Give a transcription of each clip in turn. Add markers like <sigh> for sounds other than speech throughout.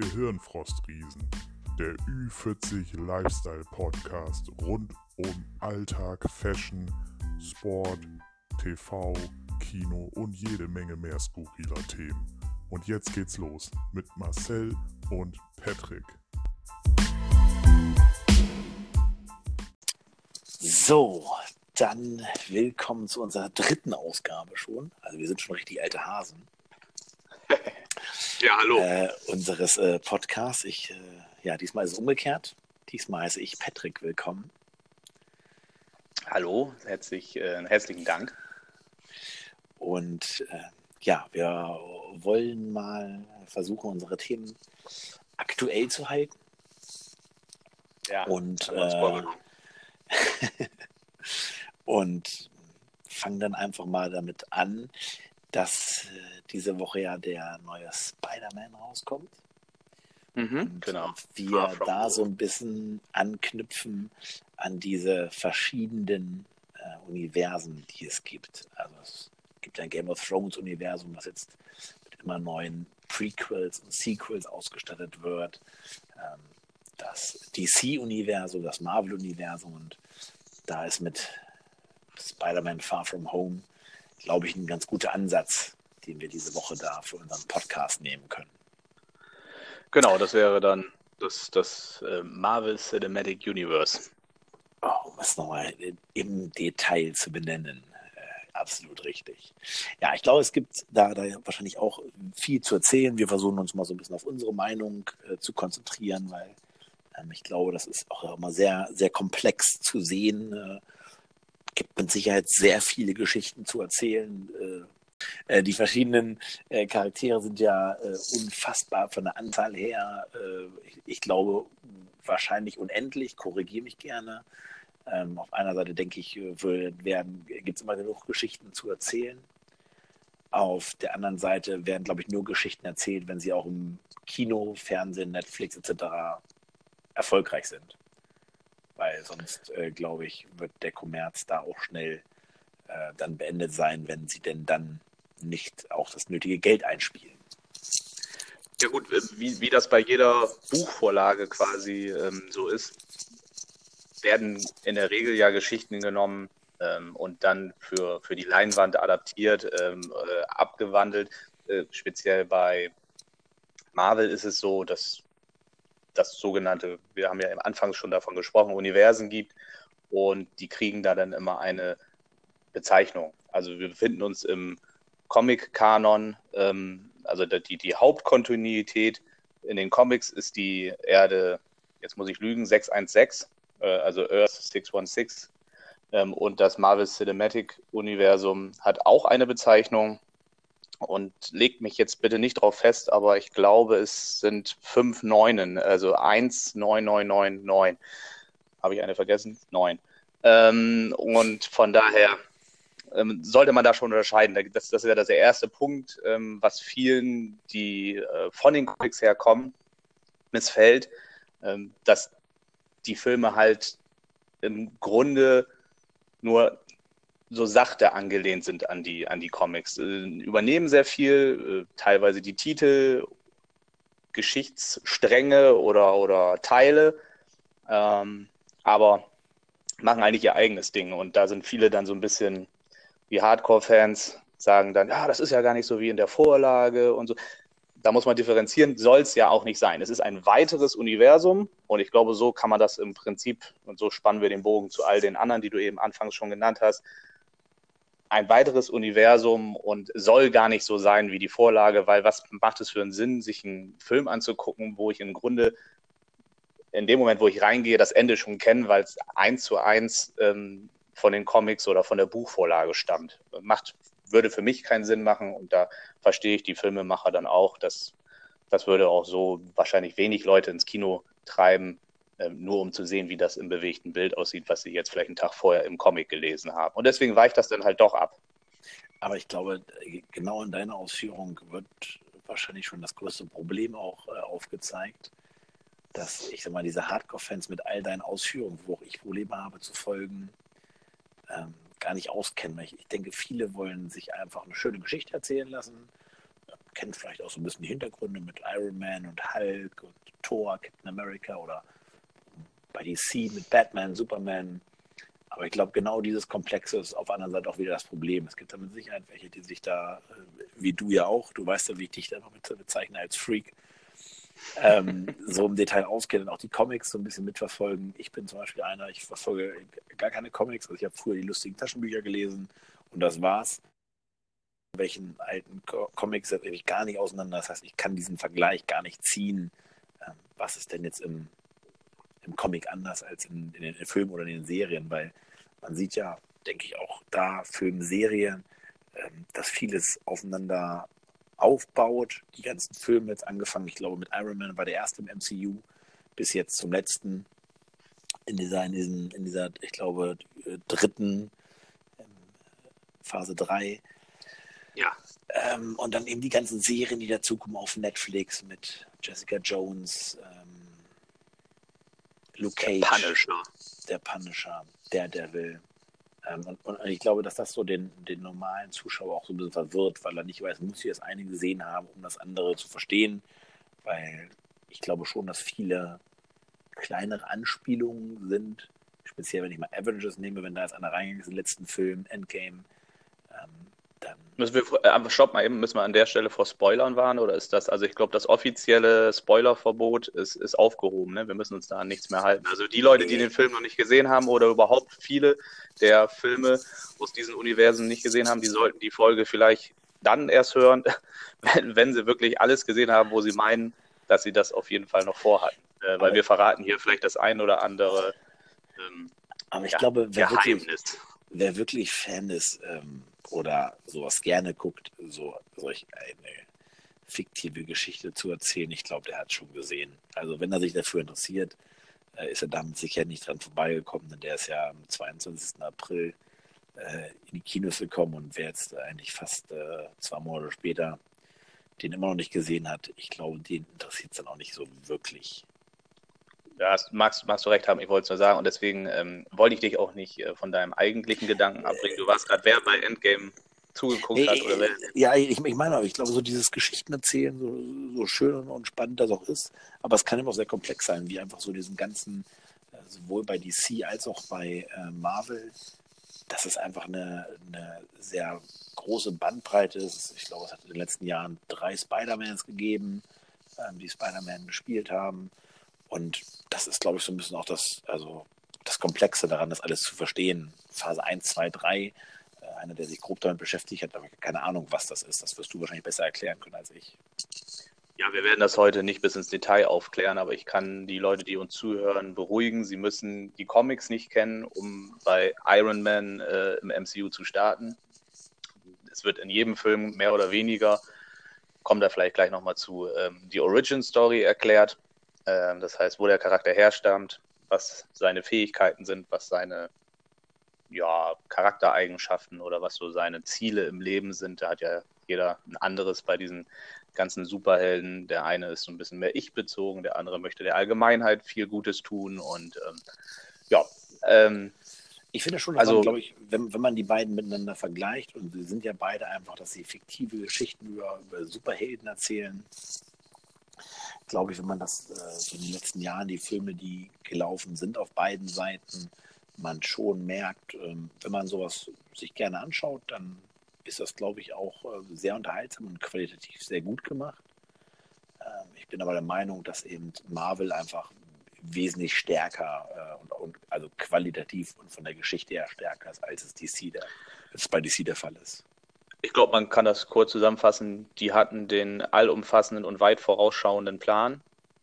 Gehirnfrostriesen, der Ü40 Lifestyle Podcast rund um Alltag, Fashion, Sport, TV, Kino und jede Menge mehr skurriler Themen. Und jetzt geht's los mit Marcel und Patrick. So, dann willkommen zu unserer dritten Ausgabe schon. Also wir sind schon richtig alte Hasen. Ja, hallo. Äh, unseres äh, Podcasts. Ich, äh, ja, diesmal ist es umgekehrt. Diesmal heiße ich Patrick willkommen. Hallo, herzlich, äh, herzlichen Dank. Und äh, ja, wir wollen mal versuchen, unsere Themen aktuell zu halten. Ja, Und, äh, <laughs> und fangen dann einfach mal damit an, dass äh, diese Woche ja der neue Spider-Man rauskommt. Mhm, Und genau. wir from da so ein bisschen anknüpfen an diese verschiedenen äh, Universen, die es gibt. Also es gibt ein Game of Thrones Universum, was jetzt mit immer neuen Prequels und Sequels ausgestattet wird. Ähm, das DC-Universum, das Marvel-Universum und da ist mit Spider-Man Far From Home, glaube ich, ein ganz guter Ansatz, den wir diese Woche da für unseren Podcast nehmen können. Genau, das wäre dann das, das äh, Marvel Cinematic Universe. Oh, um es nochmal im Detail zu benennen. Äh, absolut richtig. Ja, ich glaube, es gibt da, da wahrscheinlich auch viel zu erzählen. Wir versuchen uns mal so ein bisschen auf unsere Meinung äh, zu konzentrieren, weil ähm, ich glaube, das ist auch immer sehr, sehr komplex zu sehen. Äh, gibt mit Sicherheit sehr viele Geschichten zu erzählen. Äh, äh, die verschiedenen äh, Charaktere sind ja äh, unfassbar von der Anzahl her. Äh, ich, ich glaube, wahrscheinlich unendlich. Korrigiere mich gerne. Ähm, auf einer Seite denke ich, gibt es immer genug Geschichten zu erzählen. Auf der anderen Seite werden, glaube ich, nur Geschichten erzählt, wenn sie auch im Kino, Fernsehen, Netflix etc. erfolgreich sind. Weil sonst, äh, glaube ich, wird der Kommerz da auch schnell äh, dann beendet sein, wenn sie denn dann nicht auch das nötige Geld einspielen. Ja gut, äh, wie, wie das bei jeder Buchvorlage quasi ähm, so ist, werden in der Regel ja Geschichten genommen ähm, und dann für, für die Leinwand adaptiert, ähm, äh, abgewandelt. Äh, speziell bei Marvel ist es so, dass das sogenannte, wir haben ja am Anfang schon davon gesprochen, Universen gibt und die kriegen da dann immer eine Bezeichnung. Also wir befinden uns im Comic-Kanon, ähm, also die, die Hauptkontinuität in den Comics ist die Erde, jetzt muss ich lügen, 616, äh, also Earth 616. Ähm, und das Marvel Cinematic Universum hat auch eine Bezeichnung und legt mich jetzt bitte nicht drauf fest, aber ich glaube, es sind fünf Neunen, also 1, 9, 9, 9, 9. Habe ich eine vergessen? Neun. Ähm, und von daher ähm, sollte man da schon unterscheiden. Das, das ist ja der erste Punkt, ähm, was vielen, die äh, von den Comics herkommen, missfällt, ähm, dass die Filme halt im Grunde nur so sachte angelehnt sind an die, an die Comics. Äh, übernehmen sehr viel, äh, teilweise die Titel, Geschichtsstränge oder, oder Teile, ähm, aber machen eigentlich ihr eigenes Ding. Und da sind viele dann so ein bisschen wie Hardcore-Fans, sagen dann, ja, das ist ja gar nicht so wie in der Vorlage und so. Da muss man differenzieren, soll es ja auch nicht sein. Es ist ein weiteres Universum und ich glaube, so kann man das im Prinzip, und so spannen wir den Bogen zu all den anderen, die du eben anfangs schon genannt hast, ein weiteres Universum und soll gar nicht so sein wie die Vorlage, weil was macht es für einen Sinn, sich einen Film anzugucken, wo ich im Grunde in dem Moment, wo ich reingehe, das Ende schon kenne, weil es eins zu eins ähm, von den Comics oder von der Buchvorlage stammt. Macht, würde für mich keinen Sinn machen und da verstehe ich die Filmemacher dann auch, dass das würde auch so wahrscheinlich wenig Leute ins Kino treiben, nur um zu sehen, wie das im bewegten Bild aussieht, was sie jetzt vielleicht einen Tag vorher im Comic gelesen haben. Und deswegen weicht das dann halt doch ab. Aber ich glaube, genau in deiner Ausführung wird wahrscheinlich schon das größte Problem auch äh, aufgezeigt, dass ich sag mal, diese Hardcore-Fans mit all deinen Ausführungen, wo auch ich Probleme habe zu folgen, ähm, gar nicht auskennen. Ich, ich denke, viele wollen sich einfach eine schöne Geschichte erzählen lassen. kennt vielleicht auch so ein bisschen die Hintergründe mit Iron Man und Hulk und Thor, Captain America oder bei DC mit Batman, Superman. Aber ich glaube, genau dieses Komplexe ist auf der anderen Seite auch wieder das Problem. Es gibt da mit Sicherheit welche, die sich da, äh, wie du ja auch, du weißt ja, wie ich dich da noch bezeichne als Freak, ähm, <laughs> so im Detail auskennen und auch die Comics so ein bisschen mitverfolgen. Ich bin zum Beispiel einer, ich verfolge gar keine Comics. Also ich habe früher die lustigen Taschenbücher gelesen und das war's. Welchen alten Comics setze ich gar nicht auseinander. Das heißt, ich kann diesen Vergleich gar nicht ziehen. Ähm, was ist denn jetzt im, im Comic anders als in, in den Filmen oder in den Serien? Weil man sieht ja, denke ich, auch da Film, Serien, ähm, dass vieles aufeinander aufbaut. Die ganzen Filme jetzt angefangen, ich glaube, mit Iron Man war der erste im MCU, bis jetzt zum letzten in dieser, in diesen, in dieser, ich glaube, dritten ähm, Phase 3. Ja. Ähm, und dann eben die ganzen Serien, die dazukommen auf Netflix mit Jessica Jones, ähm, Luke Cage. Der Punisher. Der Punisher, Daredevil. Ähm, und, und, ich glaube, dass das so den, den normalen Zuschauer auch so ein bisschen verwirrt, weil er nicht weiß, muss ich das eine gesehen haben, um das andere zu verstehen. Weil ich glaube schon, dass viele kleinere Anspielungen sind. Speziell, wenn ich mal Avengers nehme, wenn da jetzt einer reingegangen ist, im letzten Film, Endgame. Müssen wir, äh, stopp mal eben, müssen wir an der Stelle vor Spoilern warnen oder ist das, also ich glaube, das offizielle Spoilerverbot ist, ist aufgehoben, ne? Wir müssen uns da an nichts mehr halten. Also die Leute, die den Film noch nicht gesehen haben oder überhaupt viele der Filme aus diesen Universen nicht gesehen haben, die sollten die Folge vielleicht dann erst hören, <laughs> wenn, wenn sie wirklich alles gesehen haben, wo sie meinen, dass sie das auf jeden Fall noch vorhatten. Äh, weil wir verraten hier vielleicht das ein oder andere ähm, Aber ich ja, glaube, wer Geheimnis. Wirklich, wer wirklich Fan ist ähm, oder sowas gerne guckt, so solch eine fiktive Geschichte zu erzählen, ich glaube, der hat schon gesehen. Also wenn er sich dafür interessiert, äh, ist er damit sicher nicht dran vorbeigekommen, denn der ist ja am 22. April äh, in die Kinos gekommen und wer jetzt eigentlich fast äh, zwei Monate später den immer noch nicht gesehen hat, ich glaube, den interessiert es dann auch nicht so wirklich. Ja, magst, magst du recht haben, ich wollte es nur sagen und deswegen ähm, wollte ich dich auch nicht äh, von deinem eigentlichen Gedanken abbringen. Du warst gerade, wer bei Endgame zugeguckt hat oder wer. Ja, ich, ich meine, ich glaube, so dieses Geschichten erzählen, so, so schön und spannend das auch ist, aber es kann immer auch sehr komplex sein, wie einfach so diesen ganzen, äh, sowohl bei DC als auch bei äh, Marvel, dass es einfach eine, eine sehr große Bandbreite ist. Ich glaube, es hat in den letzten Jahren drei Spider-Mans gegeben, ähm, die Spider-Man gespielt haben. Und das ist, glaube ich, so ein bisschen auch das, also das Komplexe daran, das alles zu verstehen. Phase 1, 2, 3, einer, der sich grob damit beschäftigt hat, aber keine Ahnung, was das ist. Das wirst du wahrscheinlich besser erklären können als ich. Ja, wir werden das heute nicht bis ins Detail aufklären, aber ich kann die Leute, die uns zuhören, beruhigen. Sie müssen die Comics nicht kennen, um bei Iron Man äh, im MCU zu starten. Es wird in jedem Film mehr oder weniger, kommt da vielleicht gleich nochmal zu, ähm, die Origin Story erklärt. Ähm, das heißt, wo der Charakter herstammt, was seine Fähigkeiten sind, was seine ja, Charaktereigenschaften oder was so seine Ziele im Leben sind. Da hat ja jeder ein anderes bei diesen ganzen Superhelden. Der eine ist so ein bisschen mehr ich-bezogen, der andere möchte der Allgemeinheit viel Gutes tun und ähm, ja. Ähm, ich finde schon, also, glaube ich, wenn, wenn man die beiden miteinander vergleicht und sie sind ja beide einfach, dass sie fiktive Geschichten über, über Superhelden erzählen, glaube ich, wenn man das äh, in den letzten Jahren, die Filme, die gelaufen sind auf beiden Seiten, man schon merkt, ähm, wenn man sowas sich gerne anschaut, dann ist das, glaube ich, auch äh, sehr unterhaltsam und qualitativ sehr gut gemacht. Ähm, ich bin aber der Meinung, dass eben Marvel einfach wesentlich stärker äh, und, und, also qualitativ und von der Geschichte her stärker ist, als es DC der, als bei DC der Fall ist. Ich glaube, man kann das kurz zusammenfassen. Die hatten den allumfassenden und weit vorausschauenden Plan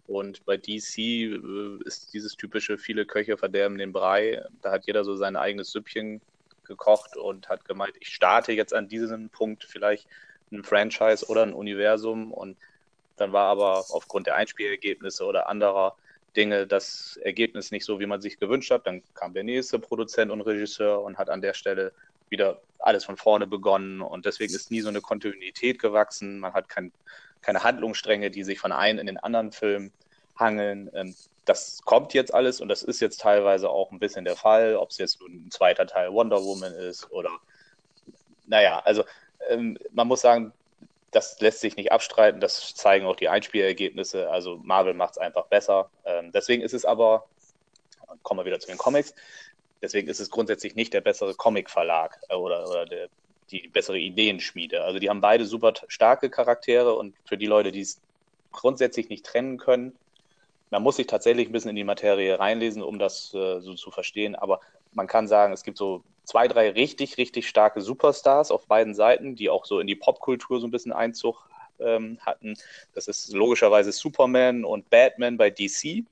und bei DC äh, ist dieses typische, viele Köche verderben den Brei. Da hat jeder so sein eigenes Süppchen gekocht und hat gemeint, ich starte jetzt an diesem Punkt vielleicht ein Franchise oder ein Universum. Und dann war aber aufgrund der Einspielergebnisse oder anderer Dinge das Ergebnis nicht so, wie man sich gewünscht hat. Dann kam der nächste Produzent und Regisseur und hat an der Stelle wieder alles von vorne begonnen. Und deswegen ist nie so eine Kontinuität gewachsen. Man hat kein keine Handlungsstränge, die sich von einem in den anderen Film hangeln. Ähm, das kommt jetzt alles und das ist jetzt teilweise auch ein bisschen der Fall, ob es jetzt ein zweiter Teil Wonder Woman ist oder naja, also ähm, man muss sagen, das lässt sich nicht abstreiten, das zeigen auch die Einspielergebnisse. Also Marvel macht es einfach besser. Ähm, deswegen ist es aber, kommen wir wieder zu den Comics, deswegen ist es grundsätzlich nicht der bessere Comic-Verlag äh, oder, oder der, die bessere Ideenschmiede. Also die haben beide super starke Charaktere und für die Leute, die es grundsätzlich nicht trennen können, man muss sich tatsächlich ein bisschen in die Materie reinlesen, um das äh, so zu verstehen. Aber man kann sagen, es gibt so zwei, drei richtig, richtig starke Superstars auf beiden Seiten, die auch so in die Popkultur so ein bisschen Einzug ähm, hatten. Das ist logischerweise Superman und Batman bei DC.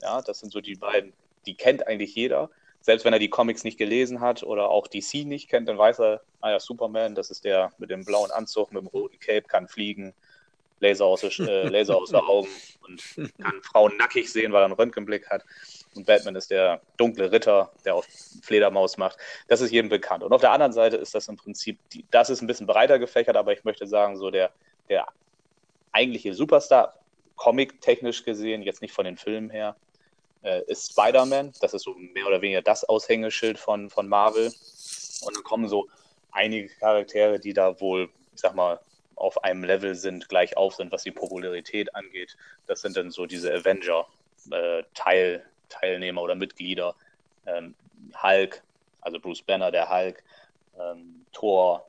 Ja, das sind so die beiden, die kennt eigentlich jeder. Selbst wenn er die Comics nicht gelesen hat oder auch DC nicht kennt, dann weiß er, ah ja, Superman, das ist der mit dem blauen Anzug, mit dem roten Cape, kann fliegen, Laser aus, äh, <laughs> Laser aus den Augen und kann Frauen nackig sehen, weil er einen Röntgenblick hat. Und Batman ist der dunkle Ritter, der auf Fledermaus macht. Das ist jedem bekannt. Und auf der anderen Seite ist das im Prinzip, die, das ist ein bisschen breiter gefächert, aber ich möchte sagen, so der, der eigentliche Superstar, comic-technisch gesehen, jetzt nicht von den Filmen her, äh, ist Spider-Man. Das ist so mehr oder weniger das Aushängeschild von, von Marvel. Und dann kommen so einige Charaktere, die da wohl, ich sag mal, auf einem Level sind, gleich auf sind, was die Popularität angeht. Das sind dann so diese Avenger-Teil, äh, oder Mitglieder. Ähm, Hulk, also Bruce Banner, der Hulk, ähm, Thor,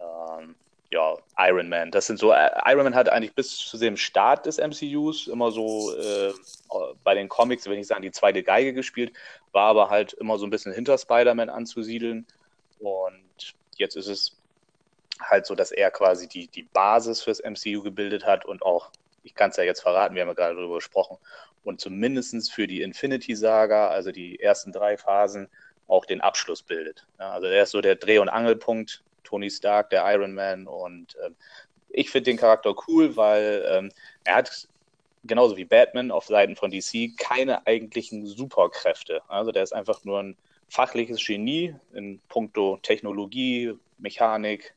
ähm, ja, Iron Man. Das sind so, äh, Iron Man hat eigentlich bis zu dem Start des MCUs immer so äh, bei den Comics, wenn ich sagen, die zweite Geige gespielt, war aber halt immer so ein bisschen hinter Spider-Man anzusiedeln. Und jetzt ist es halt so, dass er quasi die, die Basis fürs MCU gebildet hat und auch, ich kann es ja jetzt verraten, wir haben ja gerade darüber gesprochen, und zumindest für die Infinity Saga, also die ersten drei Phasen, auch den Abschluss bildet. Ja, also er ist so der Dreh- und Angelpunkt, Tony Stark, der Iron Man. Und ähm, ich finde den Charakter cool, weil ähm, er hat genauso wie Batman auf Seiten von DC keine eigentlichen Superkräfte. Also der ist einfach nur ein fachliches Genie in puncto Technologie, Mechanik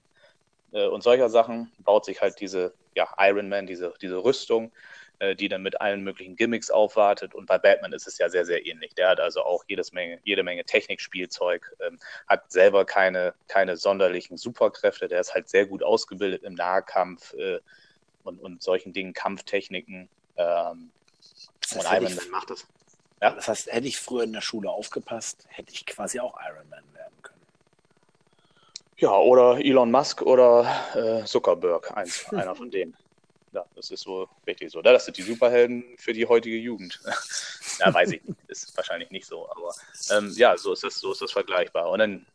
äh, und solcher Sachen. Baut sich halt diese ja, Iron Man, diese, diese Rüstung äh, die dann mit allen möglichen Gimmicks aufwartet. Und bei Batman ist es ja sehr, sehr ähnlich. Der hat also auch jedes Menge, jede Menge Technikspielzeug, ähm, hat selber keine, keine sonderlichen Superkräfte. Der ist halt sehr gut ausgebildet im Nahkampf äh, und, und solchen Dingen, Kampftechniken. Ähm, das heißt, und Iron Man macht das. Ja? Das heißt, hätte ich früher in der Schule aufgepasst, hätte ich quasi auch Iron Man werden können. Ja, oder Elon Musk oder äh, Zuckerberg, eins, einer von denen. Ja, das ist so richtig so. Das sind die Superhelden für die heutige Jugend. <laughs> ja, weiß ich nicht. Ist wahrscheinlich nicht so. Aber ähm, ja, so ist das, so ist das vergleichbar. Und dann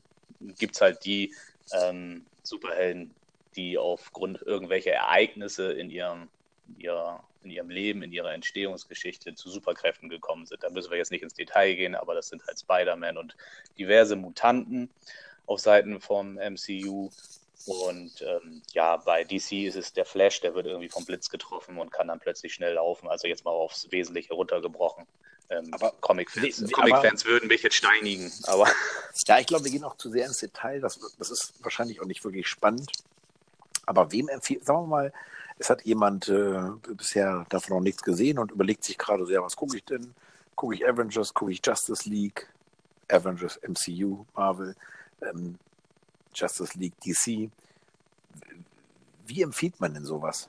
gibt es halt die ähm, Superhelden, die aufgrund irgendwelcher Ereignisse in ihrem, ihrer, in ihrem Leben, in ihrer Entstehungsgeschichte zu Superkräften gekommen sind. Da müssen wir jetzt nicht ins Detail gehen, aber das sind halt Spider-Man und diverse Mutanten auf Seiten vom MCU, und ähm, ja, bei DC ist es der Flash, der wird irgendwie vom Blitz getroffen und kann dann plötzlich schnell laufen. Also jetzt mal aufs Wesentliche runtergebrochen. Ähm, aber Comic-Fans Comic würden mich jetzt steinigen, aber. <laughs> Ja, ich glaube, wir gehen auch zu sehr ins Detail. Das, das ist wahrscheinlich auch nicht wirklich spannend. Aber wem empfiehlt, sagen wir mal, es hat jemand äh, bisher davon noch nichts gesehen und überlegt sich gerade so, ja, was gucke ich denn? Gucke ich Avengers, gucke ich Justice League, Avengers, MCU, Marvel. Ähm, Justice League DC. Wie empfiehlt man denn sowas?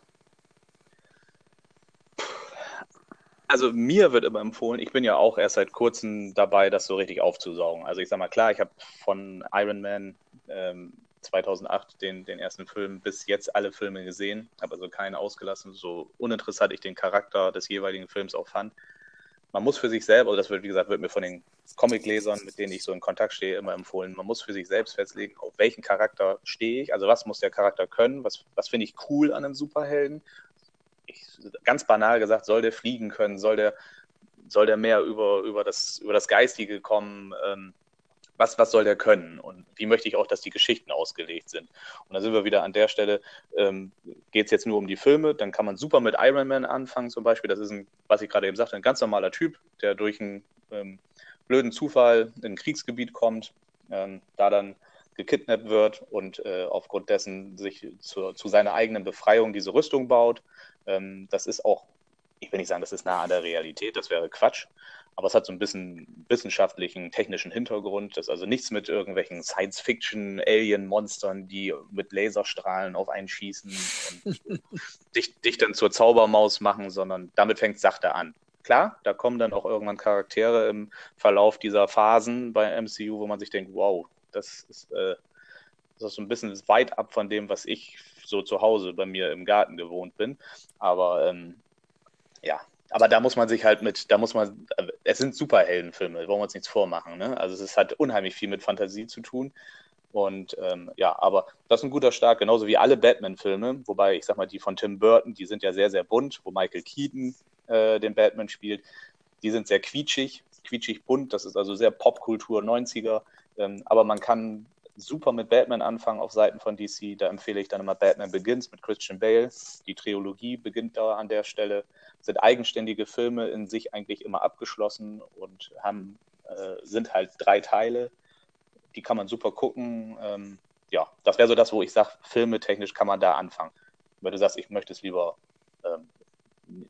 Also mir wird immer empfohlen, ich bin ja auch erst seit kurzem dabei, das so richtig aufzusaugen. Also ich sag mal, klar, ich habe von Iron Man ähm, 2008 den, den ersten Film bis jetzt alle Filme gesehen, habe also keinen ausgelassen, so uninteressant ich den Charakter des jeweiligen Films auch fand man muss für sich selber, also das wird, wie gesagt, wird mir von den Comiclesern, mit denen ich so in Kontakt stehe, immer empfohlen, man muss für sich selbst festlegen, auf welchen Charakter stehe ich, also was muss der Charakter können, was, was finde ich cool an einem Superhelden. Ich, ganz banal gesagt, soll der fliegen können, soll der, soll der mehr über, über, das, über das Geistige kommen, ähm, was, was soll der können und wie möchte ich auch, dass die Geschichten ausgelegt sind. Und da sind wir wieder an der Stelle, ähm, geht es jetzt nur um die Filme, dann kann man super mit Iron Man anfangen zum Beispiel. Das ist ein, was ich gerade eben sagte, ein ganz normaler Typ, der durch einen ähm, blöden Zufall in ein Kriegsgebiet kommt, ähm, da dann gekidnappt wird und äh, aufgrund dessen sich zu, zu, seiner eigenen Befreiung diese Rüstung baut. Ähm, das ist auch, ich will nicht sagen, das ist nah an der Realität, das wäre Quatsch, aber es hat so ein bisschen wissenschaftlichen, technischen Hintergrund. Das ist also nichts mit irgendwelchen Science-Fiction-Alien-Monstern, die mit Laserstrahlen auf einen schießen und <laughs> dich, dich dann zur Zaubermaus machen, sondern damit fängt es sachte an. Klar, da kommen dann auch irgendwann Charaktere im Verlauf dieser Phasen bei MCU, wo man sich denkt, wow, das ist, äh, das ist so ein bisschen weit ab von dem, was ich so zu Hause bei mir im Garten gewohnt bin. Aber ähm, ja, aber da muss man sich halt mit, da muss man, es sind Superheldenfilme, wollen wir uns nichts vormachen. Ne? Also es hat unheimlich viel mit Fantasie zu tun. Und ähm, ja, aber das ist ein guter Start, genauso wie alle Batman-Filme, wobei ich sag mal, die von Tim Burton, die sind ja sehr, sehr bunt, wo Michael Keaton äh, den Batman spielt. Die sind sehr quietschig, quietschig bunt, das ist also sehr Popkultur 90er. Ähm, aber man kann super mit Batman anfangen auf Seiten von DC. Da empfehle ich dann immer Batman Begins mit Christian Bale. Die Trilogie beginnt da an der Stelle. Sind eigenständige Filme in sich eigentlich immer abgeschlossen und haben, äh, sind halt drei Teile. Die kann man super gucken. Ähm, ja, das wäre so das, wo ich sage, filmetechnisch kann man da anfangen. Wenn du sagst, ich möchte es lieber ähm,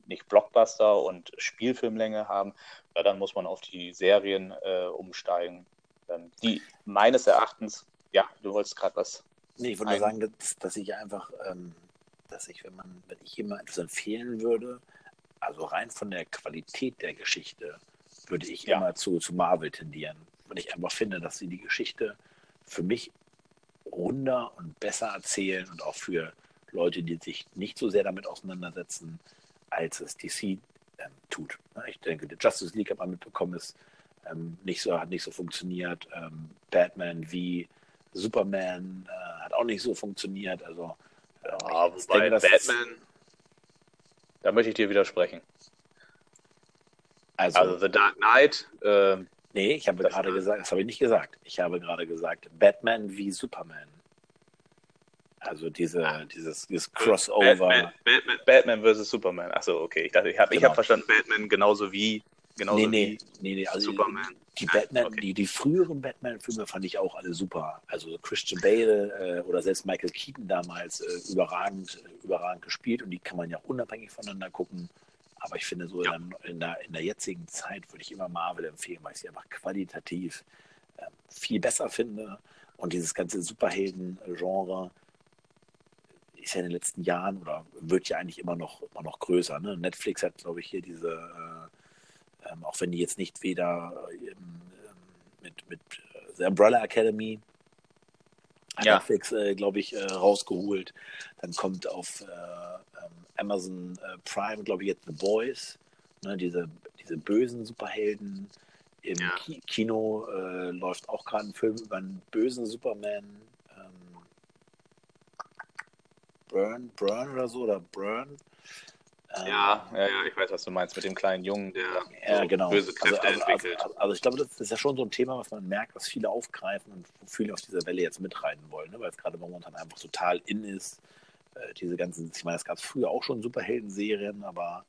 nicht Blockbuster und Spielfilmlänge haben, ja, dann muss man auf die Serien äh, umsteigen, ähm, die meines Erachtens ja, du wolltest gerade was. Nee, ich wollte nur sagen, dass, dass ich einfach, ähm, dass ich, wenn man, wenn ich jemand etwas empfehlen würde, also rein von der Qualität der Geschichte, würde ich ja. immer zu, zu Marvel tendieren. Weil ich einfach finde, dass sie die Geschichte für mich runder und besser erzählen und auch für Leute, die sich nicht so sehr damit auseinandersetzen, als es DC ähm, tut. Ich denke, die Justice League hat man mitbekommen, ist ähm, nicht so, hat nicht so funktioniert. Ähm, Batman wie Superman äh, hat auch nicht so funktioniert. Also, äh, ja, wobei denke, Batman, da möchte ich dir widersprechen. Also, also The Dark Knight. Äh, nee, ich habe gerade gesagt, das habe ich nicht gesagt. Ich habe gerade gesagt, Batman wie Superman. Also diese, ah. dieses, dieses Crossover. Batman, Batman, Batman vs. Superman. Achso, okay. Ich dachte, ich habe genau. hab verstanden, Batman genauso wie Genauso nee, nee, nee, nee, also Superman. Die, Batman, okay. die, die früheren Batman-Filme fand ich auch alle super. Also Christian Bale äh, oder selbst Michael Keaton damals äh, überragend, äh, überragend gespielt und die kann man ja unabhängig voneinander gucken. Aber ich finde, so ja. in, der, in, der, in, der, jetzigen Zeit würde ich immer Marvel empfehlen, weil ich sie einfach qualitativ äh, viel besser finde. Und dieses ganze Superhelden-Genre ist ja in den letzten Jahren oder wird ja eigentlich immer noch, immer noch größer. Ne? Netflix hat, glaube ich, hier diese äh, ähm, auch wenn die jetzt nicht weder ähm, mit, mit äh, The Umbrella Academy ja. Netflix, äh, glaube ich, äh, rausgeholt. Dann kommt auf äh, ähm, Amazon äh, Prime, glaube ich, jetzt The Boys, ne, diese, diese bösen Superhelden. Im ja. Ki Kino äh, läuft auch gerade ein Film über einen bösen Superman. Ähm, Burn, Burn oder so, oder Burn. Ja, ja, ja, ich weiß, was du meinst mit dem kleinen Jungen, der ja, so genau. böse Kräfte also, also, entwickelt. Also, also, ich glaube, das ist ja schon so ein Thema, was man merkt, was viele aufgreifen und wo viele auf dieser Welle jetzt mitreiten wollen, ne? weil es gerade momentan einfach total in ist. Äh, diese ganzen, ich meine, es gab früher auch schon Superhelden-Serien, aber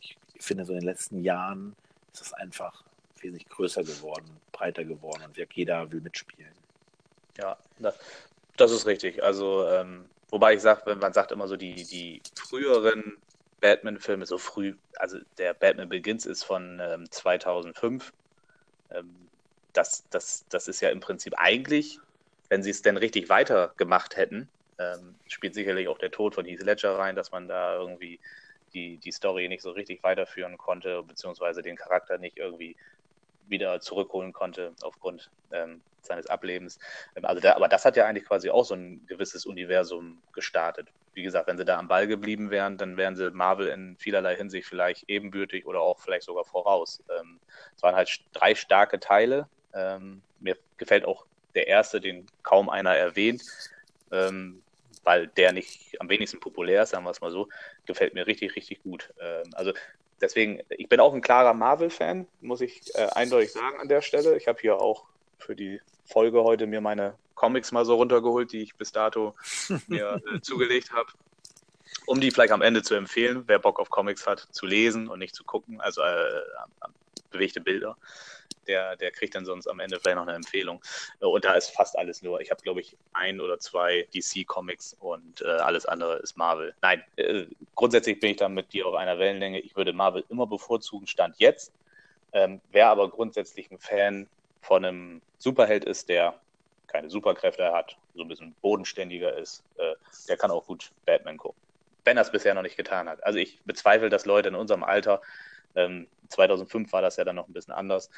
ich, ich finde, so in den letzten Jahren ist es einfach wesentlich größer geworden, breiter geworden und jeder will mitspielen. Ja, das, das ist richtig. Also, ähm, wobei ich sage, wenn man sagt immer so, die, die früheren Batman-Filme so früh, also der Batman Begins ist von ähm, 2005. Ähm, das, das, das ist ja im Prinzip eigentlich, wenn sie es denn richtig weitergemacht hätten, ähm, spielt sicherlich auch der Tod von Heath Ledger rein, dass man da irgendwie die, die Story nicht so richtig weiterführen konnte, beziehungsweise den Charakter nicht irgendwie wieder zurückholen konnte aufgrund ähm, seines Ablebens. Ähm, also da, aber das hat ja eigentlich quasi auch so ein gewisses Universum gestartet. Wie gesagt, wenn sie da am Ball geblieben wären, dann wären sie Marvel in vielerlei Hinsicht vielleicht ebenbürtig oder auch vielleicht sogar voraus. Ähm, es waren halt drei starke Teile. Ähm, mir gefällt auch der erste, den kaum einer erwähnt, ähm, weil der nicht am wenigsten populär ist, sagen wir es mal so, gefällt mir richtig, richtig gut. Ähm, also deswegen, ich bin auch ein klarer Marvel-Fan, muss ich äh, eindeutig sagen an der Stelle. Ich habe hier auch für die Folge heute mir meine Comics mal so runtergeholt, die ich bis dato <laughs> mir äh, zugelegt habe, um die vielleicht am Ende zu empfehlen, wer Bock auf Comics hat, zu lesen und nicht zu gucken, also äh, bewegte Bilder der, der kriegt dann sonst am Ende vielleicht noch eine Empfehlung. Äh, und da ist fast alles nur. Ich habe, glaube ich, ein oder zwei DC-Comics und äh, alles andere ist Marvel. Nein, äh, grundsätzlich bin ich da mit dir auf einer Wellenlänge. Ich würde Marvel immer bevorzugen, Stand jetzt. Ähm, wer aber grundsätzlich ein Fan von einem Superheld ist, der keine Superkräfte hat, so ein bisschen bodenständiger ist, äh, der kann auch gut Batman gucken. Wenn er es bisher noch nicht getan hat. Also ich bezweifle, dass Leute in unserem Alter, ähm, 2005 war das ja dann noch ein bisschen anders,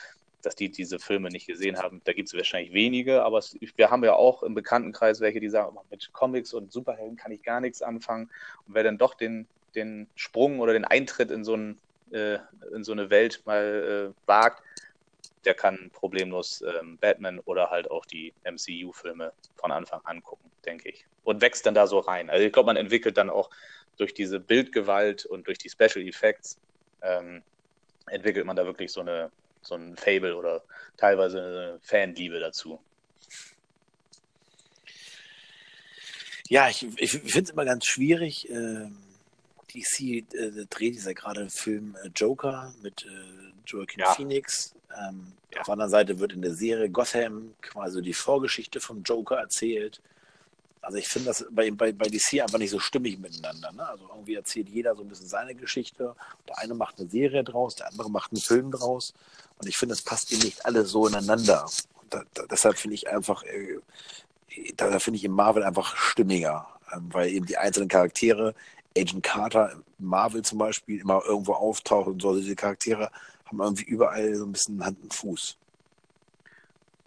dass die diese Filme nicht gesehen haben. Da gibt es wahrscheinlich wenige, aber es, wir haben ja auch im Bekanntenkreis welche, die sagen, oh, mit Comics und Superhelden kann ich gar nichts anfangen. Und wer dann doch den, den Sprung oder den Eintritt in so, ein, äh, in so eine Welt mal äh, wagt, der kann problemlos ähm, Batman oder halt auch die MCU-Filme von Anfang an gucken, denke ich. Und wächst dann da so rein. Also ich glaube, man entwickelt dann auch durch diese Bildgewalt und durch die Special Effects, ähm, entwickelt man da wirklich so eine so ein Fable oder teilweise eine Fanliebe dazu. Ja, ich, ich finde es immer ganz schwierig. Ähm, DC äh, dreht ja gerade einen Film äh, Joker mit äh, Joaquin ja. Phoenix. Ähm, ja. Auf der anderen Seite wird in der Serie Gotham quasi die Vorgeschichte vom Joker erzählt. Also ich finde das bei, bei, bei DC einfach nicht so stimmig miteinander. Ne? Also irgendwie erzählt jeder so ein bisschen seine Geschichte. Der eine macht eine Serie draus, der andere macht einen Film draus. Und ich finde, es passt eben nicht alle so ineinander. Da, da, deshalb finde ich einfach, äh, da, finde ich im Marvel einfach stimmiger. Ähm, weil eben die einzelnen Charaktere, Agent Carter, Marvel zum Beispiel, immer irgendwo auftauchen und so. Diese Charaktere haben irgendwie überall so ein bisschen Hand und Fuß.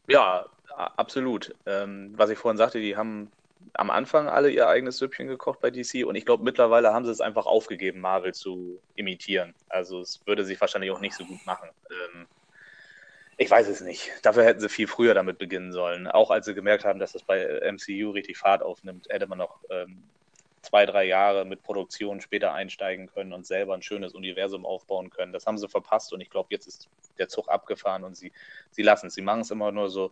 Ja, absolut. Ähm, was ich vorhin sagte, die haben am Anfang alle ihr eigenes Süppchen gekocht bei DC und ich glaube, mittlerweile haben sie es einfach aufgegeben, Marvel zu imitieren. Also es würde sich wahrscheinlich auch nicht so gut machen. Ähm, ich weiß es nicht. Dafür hätten sie viel früher damit beginnen sollen. Auch als sie gemerkt haben, dass das bei MCU richtig Fahrt aufnimmt, hätte man noch ähm, zwei, drei Jahre mit Produktion später einsteigen können und selber ein schönes Universum aufbauen können. Das haben sie verpasst und ich glaube, jetzt ist der Zug abgefahren und sie, sie lassen es. Sie machen es immer nur so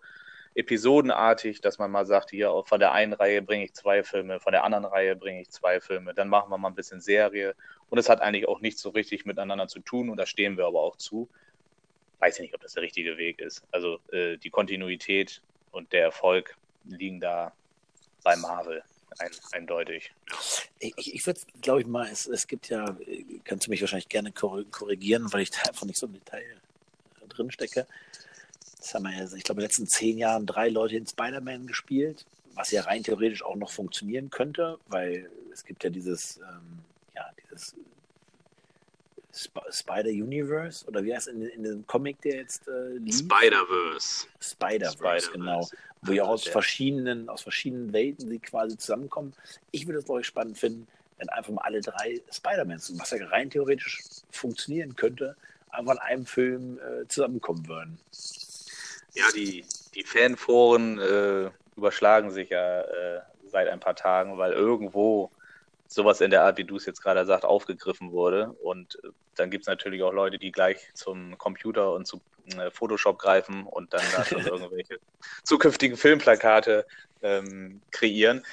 episodenartig, dass man mal sagt, hier von der einen Reihe bringe ich zwei Filme, von der anderen Reihe bringe ich zwei Filme, dann machen wir mal ein bisschen Serie und es hat eigentlich auch nichts so richtig miteinander zu tun und da stehen wir aber auch zu. Weiß ich nicht, ob das der richtige Weg ist. Also äh, die Kontinuität und der Erfolg liegen da bei Marvel. Ein, eindeutig. Ich, ich würde, glaube ich mal, es, es gibt ja, kannst du mich wahrscheinlich gerne korrigieren, weil ich da einfach nicht so im Detail drin stecke das haben wir ja, ich glaube, in den letzten zehn Jahren drei Leute in Spider-Man gespielt, was ja rein theoretisch auch noch funktionieren könnte, weil es gibt ja dieses, ähm, ja, dieses Sp Spider-Universe oder wie heißt es in, in, dem Comic, der jetzt äh, liegt? Spider-Verse. Spider-Verse, genau. Wo ja aus verschiedenen, aus verschiedenen Welten sie quasi zusammenkommen. Ich würde es, glaube ich, spannend finden, wenn einfach mal alle drei Spider-Mans, was ja rein theoretisch funktionieren könnte, einfach in einem Film äh, zusammenkommen würden. Ja, die, die Fanforen äh, überschlagen sich ja äh, seit ein paar Tagen, weil irgendwo sowas in der Art, wie du es jetzt gerade sagst, aufgegriffen wurde. Und äh, dann gibt es natürlich auch Leute, die gleich zum Computer und zu äh, Photoshop greifen und dann da schon <laughs> irgendwelche zukünftigen Filmplakate ähm, kreieren.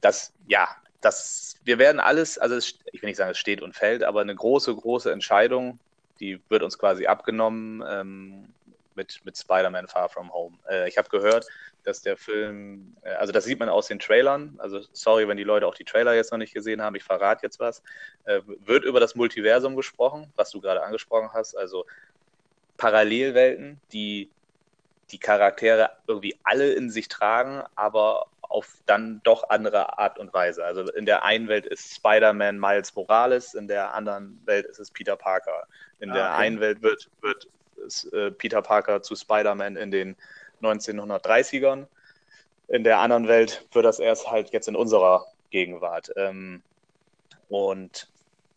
Das, ja, das, wir werden alles, also es, ich will nicht sagen, es steht und fällt, aber eine große, große Entscheidung, die wird uns quasi abgenommen. Ähm, mit, mit Spider-Man Far From Home. Äh, ich habe gehört, dass der Film, äh, also das sieht man aus den Trailern, also sorry, wenn die Leute auch die Trailer jetzt noch nicht gesehen haben, ich verrate jetzt was, äh, wird über das Multiversum gesprochen, was du gerade angesprochen hast, also Parallelwelten, die die Charaktere irgendwie alle in sich tragen, aber auf dann doch andere Art und Weise. Also in der einen Welt ist Spider-Man Miles Morales, in der anderen Welt ist es Peter Parker. In ah, der okay. einen Welt wird, wird Peter Parker zu Spider-Man in den 1930ern. In der anderen Welt wird das erst halt jetzt in unserer Gegenwart. Ähm, und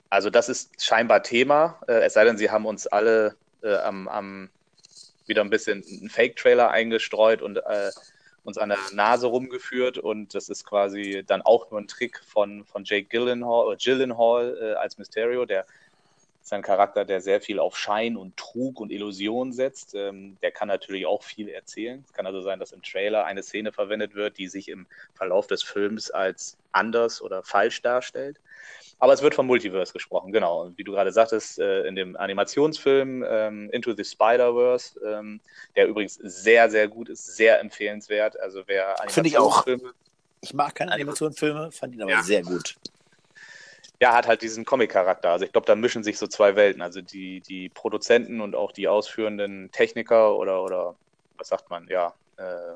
also das ist scheinbar Thema, äh, es sei denn, sie haben uns alle äh, am, am, wieder ein bisschen einen Fake-Trailer eingestreut und äh, uns an der Nase rumgeführt und das ist quasi dann auch nur ein Trick von, von Jake Gyllenhaal, Gyllenhaal äh, als Mysterio, der ist ein Charakter, der sehr viel auf Schein und Trug und Illusion setzt. Ähm, der kann natürlich auch viel erzählen. Es kann also sein, dass im Trailer eine Szene verwendet wird, die sich im Verlauf des Films als anders oder falsch darstellt. Aber es wird vom Multiverse gesprochen, genau. Und wie du gerade sagtest, äh, in dem Animationsfilm ähm, Into the Spider-Verse, ähm, der übrigens sehr, sehr gut ist, sehr empfehlenswert. Also wer Finde ich auch. Ich mag keine Animationsfilme, fand ihn aber ja. sehr gut ja, hat halt diesen Comic-Charakter. Also ich glaube, da mischen sich so zwei Welten. Also die, die Produzenten und auch die ausführenden Techniker oder, oder was sagt man, ja, äh,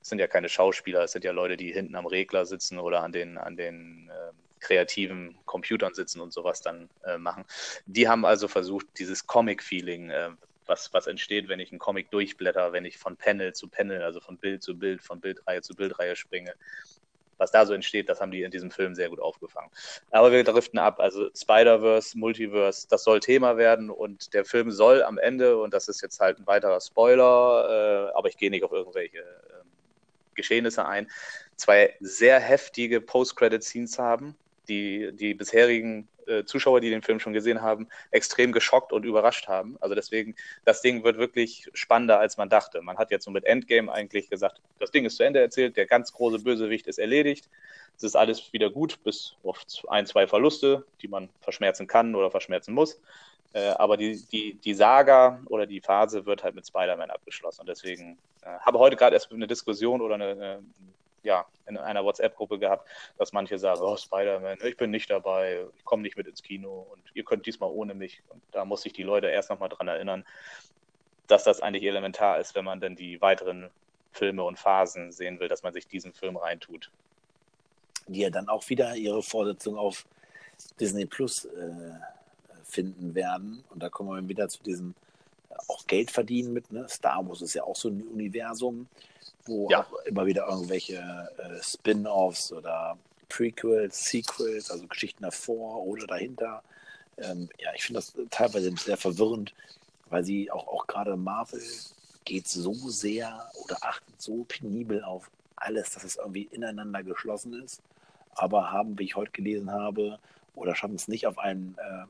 es sind ja keine Schauspieler, es sind ja Leute, die hinten am Regler sitzen oder an den, an den äh, kreativen Computern sitzen und sowas dann äh, machen. Die haben also versucht, dieses Comic-Feeling, äh, was, was entsteht, wenn ich einen Comic durchblätter, wenn ich von Panel zu Panel, also von Bild zu Bild, von Bildreihe zu Bildreihe springe, was da so entsteht, das haben die in diesem Film sehr gut aufgefangen. Aber wir driften ab. Also Spider-Verse, Multiverse, das soll Thema werden und der Film soll am Ende, und das ist jetzt halt ein weiterer Spoiler, äh, aber ich gehe nicht auf irgendwelche äh, Geschehnisse ein, zwei sehr heftige Post-Credit-Scenes haben, die die bisherigen äh, Zuschauer, die den Film schon gesehen haben, extrem geschockt und überrascht haben. Also deswegen, das Ding wird wirklich spannender, als man dachte. Man hat jetzt so mit Endgame eigentlich gesagt, das Ding ist zu Ende erzählt, der ganz große Bösewicht ist erledigt. Es ist alles wieder gut, bis auf ein, zwei Verluste, die man verschmerzen kann oder verschmerzen muss. Äh, aber die, die, die Saga oder die Phase wird halt mit Spider-Man abgeschlossen. Und deswegen äh, habe heute gerade erst eine Diskussion oder eine, eine ja, in einer WhatsApp-Gruppe gehabt, dass manche sagen, oh, Spider-Man, ich bin nicht dabei, ich komme nicht mit ins Kino und ihr könnt diesmal ohne mich. Und da muss ich die Leute erst nochmal dran erinnern, dass das eigentlich elementar ist, wenn man dann die weiteren Filme und Phasen sehen will, dass man sich diesen Film reintut. Die ja dann auch wieder ihre Vorsetzung auf Disney Plus äh, finden werden. Und da kommen wir wieder zu diesem äh, auch Geld verdienen mit. Ne? Star Wars ist ja auch so ein Universum wo ja. auch immer wieder irgendwelche äh, Spin-offs oder Prequels, Sequels, also Geschichten davor oder dahinter. Ähm, ja, ich finde das teilweise sehr verwirrend, weil sie auch, auch gerade Marvel geht so sehr oder achtet so penibel auf alles, dass es irgendwie ineinander geschlossen ist, aber haben, wie ich heute gelesen habe, oder schaffen es nicht auf einem äh,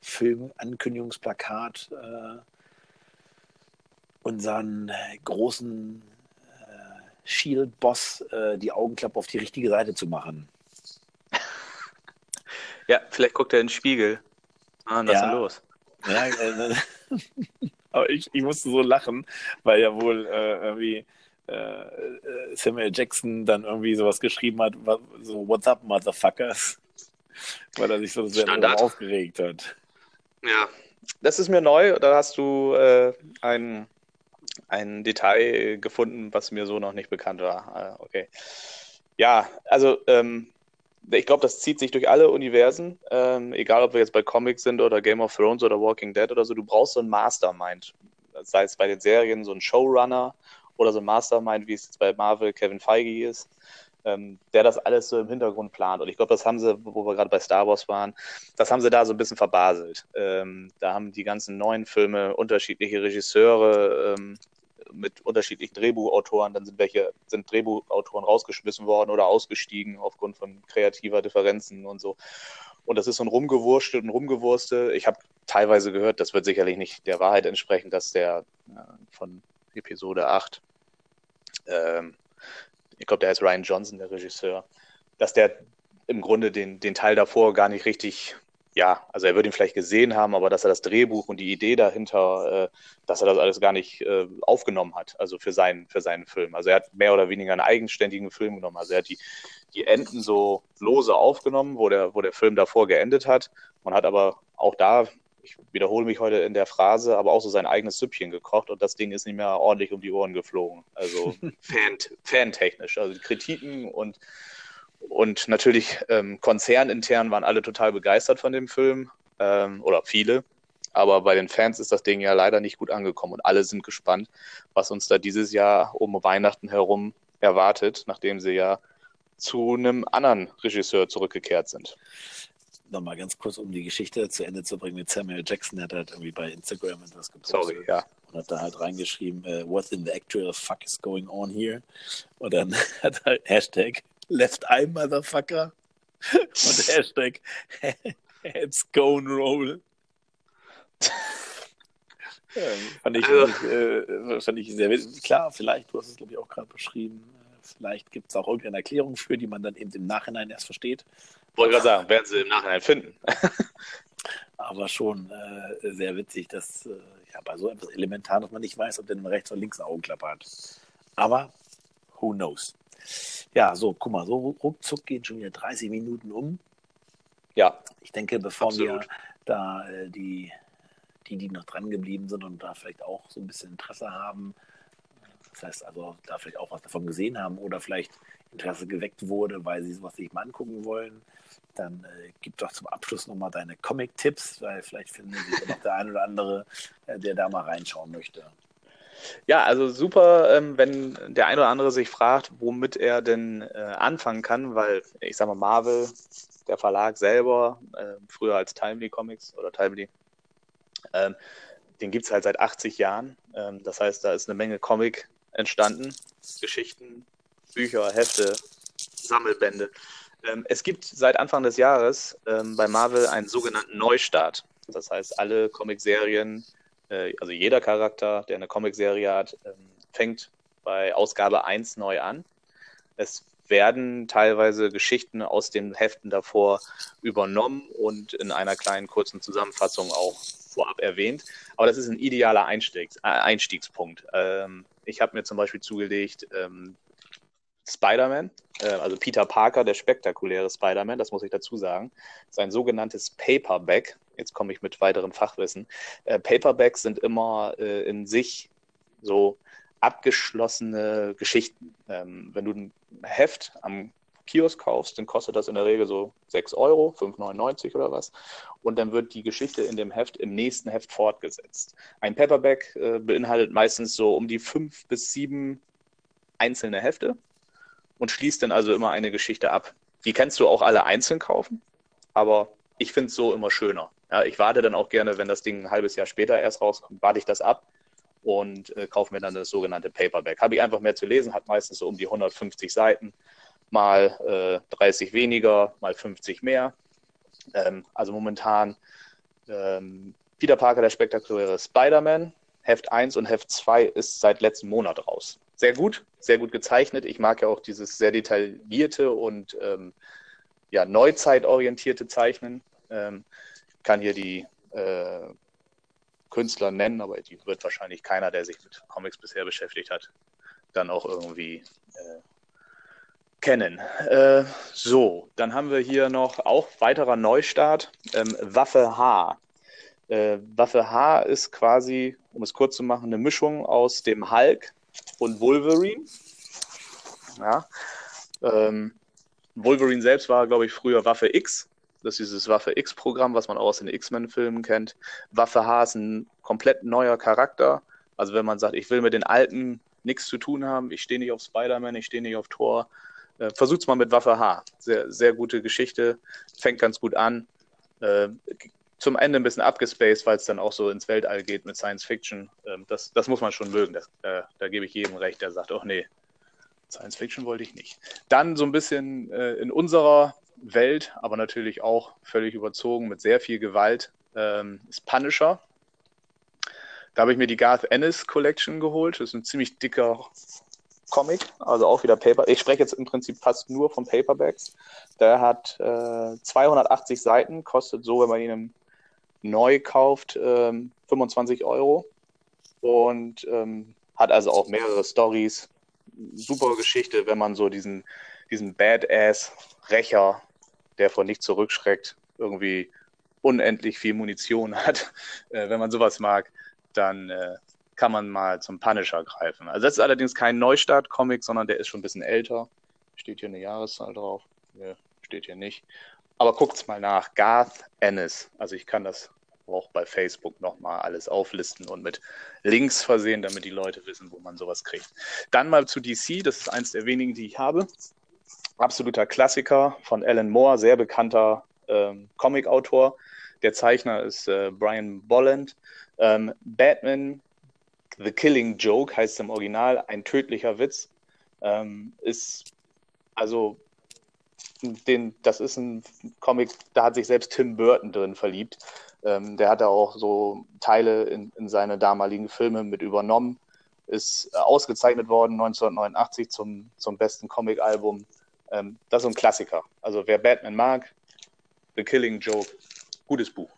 Film-Ankündigungsplakat äh, unseren großen Shield-Boss äh, die Augenklappe auf die richtige Seite zu machen. Ja, vielleicht guckt er in den Spiegel. Ah, was ja. ist denn los? Ja, äh, <laughs> aber ich, ich musste so lachen, weil ja wohl äh, irgendwie äh, Samuel Jackson dann irgendwie sowas geschrieben hat, so What's up, Motherfuckers? <laughs> Weil er sich so sehr aufgeregt hat. Ja, das ist mir neu. Da hast du äh, einen ein Detail gefunden, was mir so noch nicht bekannt war. Ah, okay. Ja, also ähm, ich glaube, das zieht sich durch alle Universen, ähm, egal ob wir jetzt bei Comics sind oder Game of Thrones oder Walking Dead oder so. Du brauchst so ein Mastermind, sei es bei den Serien so ein Showrunner oder so ein Mastermind, wie es jetzt bei Marvel Kevin Feige ist, ähm, der das alles so im Hintergrund plant. Und ich glaube, das haben sie, wo wir gerade bei Star Wars waren, das haben sie da so ein bisschen verbaselt. Ähm, da haben die ganzen neuen Filme unterschiedliche Regisseure ähm, mit unterschiedlichen Drehbuchautoren. Dann sind welche, sind Drehbuchautoren rausgeschmissen worden oder ausgestiegen aufgrund von kreativer Differenzen und so. Und das ist so ein Rumgewurstel und Rumgewurste. Ich habe teilweise gehört, das wird sicherlich nicht der Wahrheit entsprechen, dass der äh, von Episode 8 ähm, ich glaube, der heißt Ryan Johnson, der Regisseur, dass der im Grunde den, den Teil davor gar nicht richtig, ja, also er würde ihn vielleicht gesehen haben, aber dass er das Drehbuch und die Idee dahinter, äh, dass er das alles gar nicht äh, aufgenommen hat, also für seinen, für seinen Film. Also er hat mehr oder weniger einen eigenständigen Film genommen. Also er hat die, die Enden so lose aufgenommen, wo der, wo der Film davor geendet hat. Man hat aber auch da ich wiederhole mich heute in der Phrase, aber auch so sein eigenes Süppchen gekocht und das Ding ist nicht mehr ordentlich um die Ohren geflogen. Also <laughs> fan, fantechnisch. Also die Kritiken und, und natürlich ähm, konzernintern waren alle total begeistert von dem Film ähm, oder viele. Aber bei den Fans ist das Ding ja leider nicht gut angekommen und alle sind gespannt, was uns da dieses Jahr um Weihnachten herum erwartet, nachdem sie ja zu einem anderen Regisseur zurückgekehrt sind nochmal ganz kurz, um die Geschichte zu Ende zu bringen mit Samuel Jackson, hat halt irgendwie bei Instagram etwas gepostet. Sorry, ja. Und hat da halt reingeschrieben, uh, what in the actual fuck is going on here? Und dann <laughs> hat halt Hashtag Left Eye Motherfucker und <laughs> Hashtag Heads Go and Roll. ja, fand, ich, also, äh, fand ich sehr klar, vielleicht, du hast es glaube ich auch gerade beschrieben, vielleicht gibt es auch irgendeine Erklärung für, die man dann eben im Nachhinein erst versteht. Wollte gerade sagen, werden sie im Nachhinein finden. <laughs> Aber schon äh, sehr witzig, dass äh, ja, bei so etwas elementar, dass man nicht weiß, ob der rechts oder links eine Augenklappe hat. Aber who knows? Ja, so, guck mal, so ruckzuck gehen schon wieder 30 Minuten um. Ja. Ich denke, bevor Absolut. wir da äh, die, die, die noch dran geblieben sind und da vielleicht auch so ein bisschen Interesse haben, das heißt also, da vielleicht auch was davon gesehen haben oder vielleicht Interesse geweckt wurde, weil sie sowas sich mal angucken wollen, dann äh, gib doch zum Abschluss nochmal deine Comic-Tipps, weil vielleicht finden sich noch der ein oder andere, äh, der da mal reinschauen möchte. Ja, also super, ähm, wenn der ein oder andere sich fragt, womit er denn äh, anfangen kann, weil ich sage mal, Marvel, der Verlag selber, äh, früher als Timely Comics oder Timely, ähm, den gibt es halt seit 80 Jahren. Ähm, das heißt, da ist eine Menge Comic entstanden. Geschichten, Bücher, Hefte, Sammelbände. Ähm, es gibt seit Anfang des Jahres ähm, bei Marvel einen sogenannten Neustart. Das heißt, alle Comicserien, äh, also jeder Charakter, der eine Comicserie hat, ähm, fängt bei Ausgabe 1 neu an. Es werden teilweise Geschichten aus den Heften davor übernommen und in einer kleinen kurzen Zusammenfassung auch vorab erwähnt. Aber das ist ein idealer Einstiegs, Einstiegspunkt. Ähm, ich habe mir zum Beispiel zugelegt ähm, Spider-Man, äh, also Peter Parker, der spektakuläre Spider-Man, das muss ich dazu sagen, sein sogenanntes Paperback. Jetzt komme ich mit weiterem Fachwissen. Äh, Paperbacks sind immer äh, in sich so abgeschlossene Geschichten. Ähm, wenn du ein Heft am Kiosk kaufst, dann kostet das in der Regel so 6 Euro, 5,99 oder was. Und dann wird die Geschichte in dem Heft im nächsten Heft fortgesetzt. Ein Paperback äh, beinhaltet meistens so um die fünf bis sieben einzelne Hefte und schließt dann also immer eine Geschichte ab. Die kannst du auch alle einzeln kaufen, aber ich finde es so immer schöner. Ja, ich warte dann auch gerne, wenn das Ding ein halbes Jahr später erst rauskommt, warte ich das ab und äh, kaufe mir dann das sogenannte Paperback. Habe ich einfach mehr zu lesen, hat meistens so um die 150 Seiten mal äh, 30 weniger, mal 50 mehr. Ähm, also momentan ähm, Peter Parker, der spektakuläre Spider-Man, Heft 1 und Heft 2 ist seit letztem Monat raus. Sehr gut, sehr gut gezeichnet. Ich mag ja auch dieses sehr detaillierte und ähm, ja, neuzeitorientierte Zeichnen. Ähm, kann hier die äh, Künstler nennen, aber die wird wahrscheinlich keiner, der sich mit Comics bisher beschäftigt hat, dann auch irgendwie äh, kennen. Äh, so, dann haben wir hier noch auch weiterer Neustart, ähm, Waffe H. Äh, Waffe H ist quasi, um es kurz zu machen, eine Mischung aus dem Hulk und Wolverine. Ja. Ähm, Wolverine selbst war, glaube ich, früher Waffe X. Das ist dieses Waffe X-Programm, was man auch aus den X-Men-Filmen kennt. Waffe H ist ein komplett neuer Charakter. Also wenn man sagt, ich will mit den alten nichts zu tun haben, ich stehe nicht auf Spider-Man, ich stehe nicht auf Thor, äh, versucht's mal mit Waffe H. Sehr, sehr gute Geschichte, fängt ganz gut an. Äh, zum Ende ein bisschen abgespaced, weil es dann auch so ins Weltall geht mit Science Fiction. Ähm, das, das muss man schon mögen. Das, äh, da gebe ich jedem recht, der sagt, oh nee, Science Fiction wollte ich nicht. Dann so ein bisschen äh, in unserer Welt, aber natürlich auch völlig überzogen mit sehr viel Gewalt, ähm, ist Punisher. Da habe ich mir die Garth Ennis Collection geholt. Das ist ein ziemlich dicker Comic, also auch wieder Paper. Ich spreche jetzt im Prinzip fast nur von Paperbacks. Der hat äh, 280 Seiten, kostet so, wenn man ihn neu kauft, ähm, 25 Euro und ähm, hat also auch mehrere Stories. Super Geschichte, wenn man so diesen, diesen Badass-Rächer, der vor nichts zurückschreckt, irgendwie unendlich viel Munition <laughs> hat. Äh, wenn man sowas mag, dann äh, kann man mal zum Punisher greifen. Also das ist allerdings kein Neustart-Comic, sondern der ist schon ein bisschen älter. Steht hier eine Jahreszahl drauf? Nee, steht hier nicht. Aber guckt's mal nach. Garth Ennis. Also ich kann das auch bei Facebook nochmal alles auflisten und mit Links versehen, damit die Leute wissen, wo man sowas kriegt. Dann mal zu DC, das ist eins der wenigen, die ich habe. Absoluter Klassiker von Alan Moore, sehr bekannter ähm, Comic-Autor. Der Zeichner ist äh, Brian Bolland. Ähm, Batman The Killing Joke heißt im Original, ein tödlicher Witz. Ähm, ist also den, das ist ein Comic, da hat sich selbst Tim Burton drin verliebt. Ähm, der hat da auch so Teile in, in seine damaligen Filme mit übernommen. Ist äh, ausgezeichnet worden 1989 zum, zum besten Comic-Album. Ähm, das ist ein Klassiker. Also wer Batman mag, The Killing Joke, gutes Buch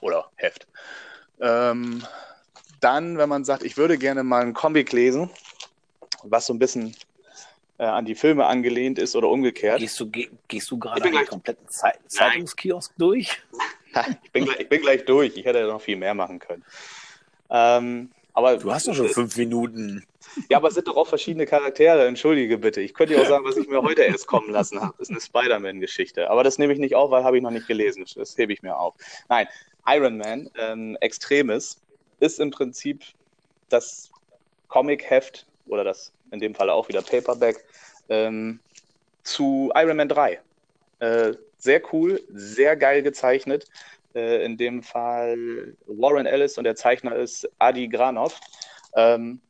oder Heft. Ähm, dann, wenn man sagt, ich würde gerne mal einen Comic lesen, was so ein bisschen äh, an die Filme angelehnt ist oder umgekehrt. Gehst du, geh, gehst du gerade Ich bin einen gleich- kompletten Zei Zeitungskiosk durch? ich, bin gleich, ich bin gleich durch. Ich hätte ja noch viel mehr machen können. Ähm, aber Du hast doch schon fünf Minuten. Ja, aber es sind doch auch verschiedene Charaktere, entschuldige bitte. Ich könnte dir auch sagen, was ich mir heute erst kommen lassen habe. Das ist eine Spider-Man-Geschichte. Aber das nehme ich nicht auf, weil habe ich noch nicht gelesen. Das hebe ich mir auf. Nein, Iron Man, ähm, Extremis, ist im Prinzip das Comic-Heft oder das in dem Fall auch wieder Paperback ähm, zu Iron Man 3. Äh, sehr cool, sehr geil gezeichnet. Äh, in dem Fall Warren Ellis und der Zeichner ist Adi Granov. Ähm,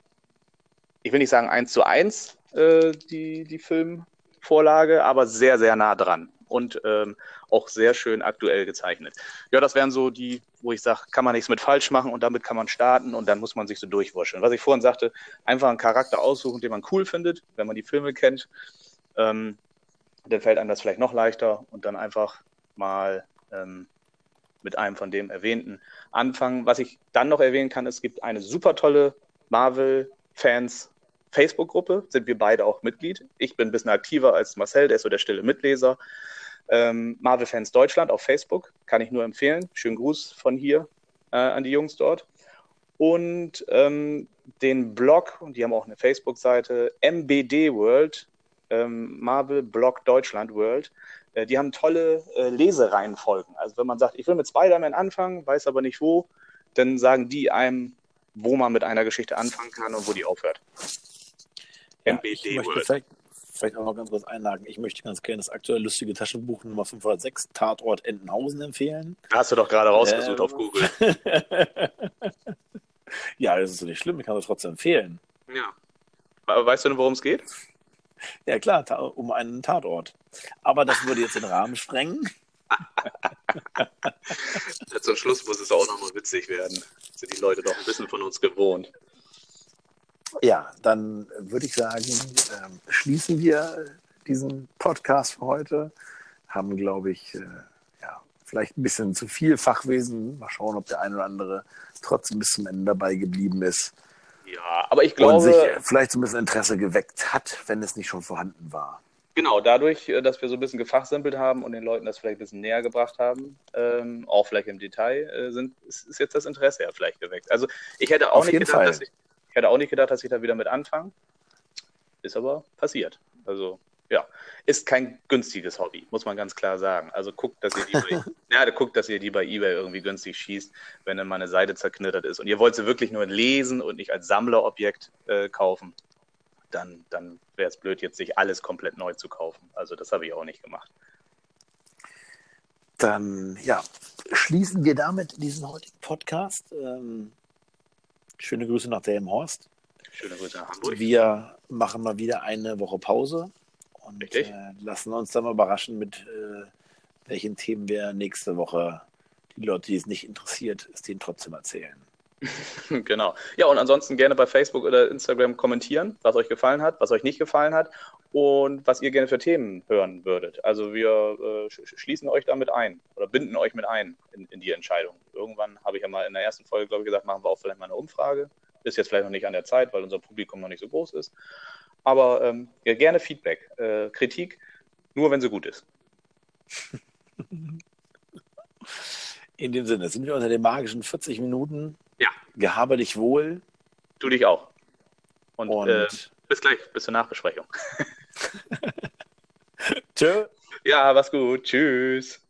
ich will nicht sagen eins zu eins äh, die, die Filmvorlage, aber sehr, sehr nah dran und ähm, auch sehr schön aktuell gezeichnet. Ja, das wären so die, wo ich sage, kann man nichts mit falsch machen und damit kann man starten und dann muss man sich so durchwurscheln. Was ich vorhin sagte, einfach einen Charakter aussuchen, den man cool findet, wenn man die Filme kennt. Ähm, dann fällt einem das vielleicht noch leichter und dann einfach mal ähm, mit einem von dem Erwähnten anfangen. Was ich dann noch erwähnen kann, es gibt eine super tolle Marvel-Fans Facebook-Gruppe, sind wir beide auch Mitglied. Ich bin ein bisschen aktiver als Marcel, der ist so der stille Mitleser. Ähm, Marvel Fans Deutschland auf Facebook, kann ich nur empfehlen. Schönen Gruß von hier äh, an die Jungs dort. Und ähm, den Blog, und die haben auch eine Facebook-Seite, MBD World, ähm, Marvel Blog Deutschland World. Äh, die haben tolle äh, Lesereihenfolgen. Also wenn man sagt, ich will mit Spider-Man anfangen, weiß aber nicht wo, dann sagen die einem, wo man mit einer Geschichte anfangen kann und wo die aufhört. Ja, MBD World. Vielleicht, auch noch ganz kurz einhaken. Ich möchte ganz gerne das aktuelle lustige Taschenbuch Nummer 506, Tatort Entenhausen, empfehlen. Hast du doch gerade rausgesucht Ähm. auf Google. <laughs> ja, das ist so nicht schlimm, ich kann das trotzdem empfehlen. Ja. Aber weißt du denn, worum es geht? Ja klar, um einen Tatort. Aber das würde jetzt den Rahmen sprengen. <laughs> Zum Schluss muss es auch nochmal witzig werden. Sind die Leute doch ein bisschen von uns gewohnt. Ja, dann würde ich sagen, ähm, schließen wir diesen Podcast für heute. Haben, glaube ich, äh, ja, vielleicht ein bisschen zu viel Fachwesen. Mal schauen, ob der ein oder andere trotzdem bis zum Ende dabei geblieben ist Ja, aber ich und glaube, sich vielleicht so ein bisschen Interesse geweckt hat, wenn es nicht schon vorhanden war. genau, dadurch, äh, dass wir so ein bisschen gefachsimpelt haben und den Leuten das vielleicht ein bisschen näher gebracht haben, ähm, auch vielleicht im Detail, äh, sind, ist, ist jetzt das Interesse ja vielleicht geweckt. Also ich hätte auch Auf nicht jeden gedacht, Fall. dass ich, ich hätte auch nicht gedacht, dass ich da wieder mit anfange. Ist aber passiert. Also ja, ist kein günstiges Hobby, muss man ganz klar sagen. Also guckt, dass ihr die bei, <laughs> ja, guckt, dass ihr die bei eBay irgendwie günstig schießt, wenn dann mal eine Seite zerknittert ist und ihr wollt sie wirklich nur lesen und nicht als Sammlerobjekt äh, kaufen, dann, dann wäre es blöd, jetzt sich alles komplett neu zu kaufen. Also das habe ich auch nicht gemacht. Dann ja, schließen wir damit diesen heutigen Podcast. Ähm, schöne Grüße nach Delmenhorst. Schöne Grüße nach Hamburg. Wir machen mal wieder eine Woche Pause und äh, lassen uns dann mal überraschen, mit äh, welchen Themen wir nächste Woche die Leute, die es nicht interessiert, es denen trotzdem erzählen. <laughs> Genau. Ja, und ansonsten gerne bei Facebook oder Instagram kommentieren, was euch gefallen hat, was euch nicht gefallen hat und was ihr gerne für Themen hören würdet. Also wir äh, sch schließen euch damit ein oder binden euch mit ein in, in die Entscheidung. Irgendwann habe ich ja mal in der ersten Folge, glaube ich, gesagt, machen wir auch vielleicht mal eine Umfrage. Ist jetzt vielleicht noch nicht an der Zeit, weil unser Publikum noch nicht so groß ist. Aber ähm, ja, gerne Feedback, äh, Kritik, nur wenn sie gut ist. <laughs> In dem Sinne, sind wir unter den magischen 40 Minuten. Ja. Gehabe dich wohl Du dich auch. Und, und äh, bis gleich, bis zur Nachbesprechung. <laughs> tschö. Ja, was gut. Tschüss.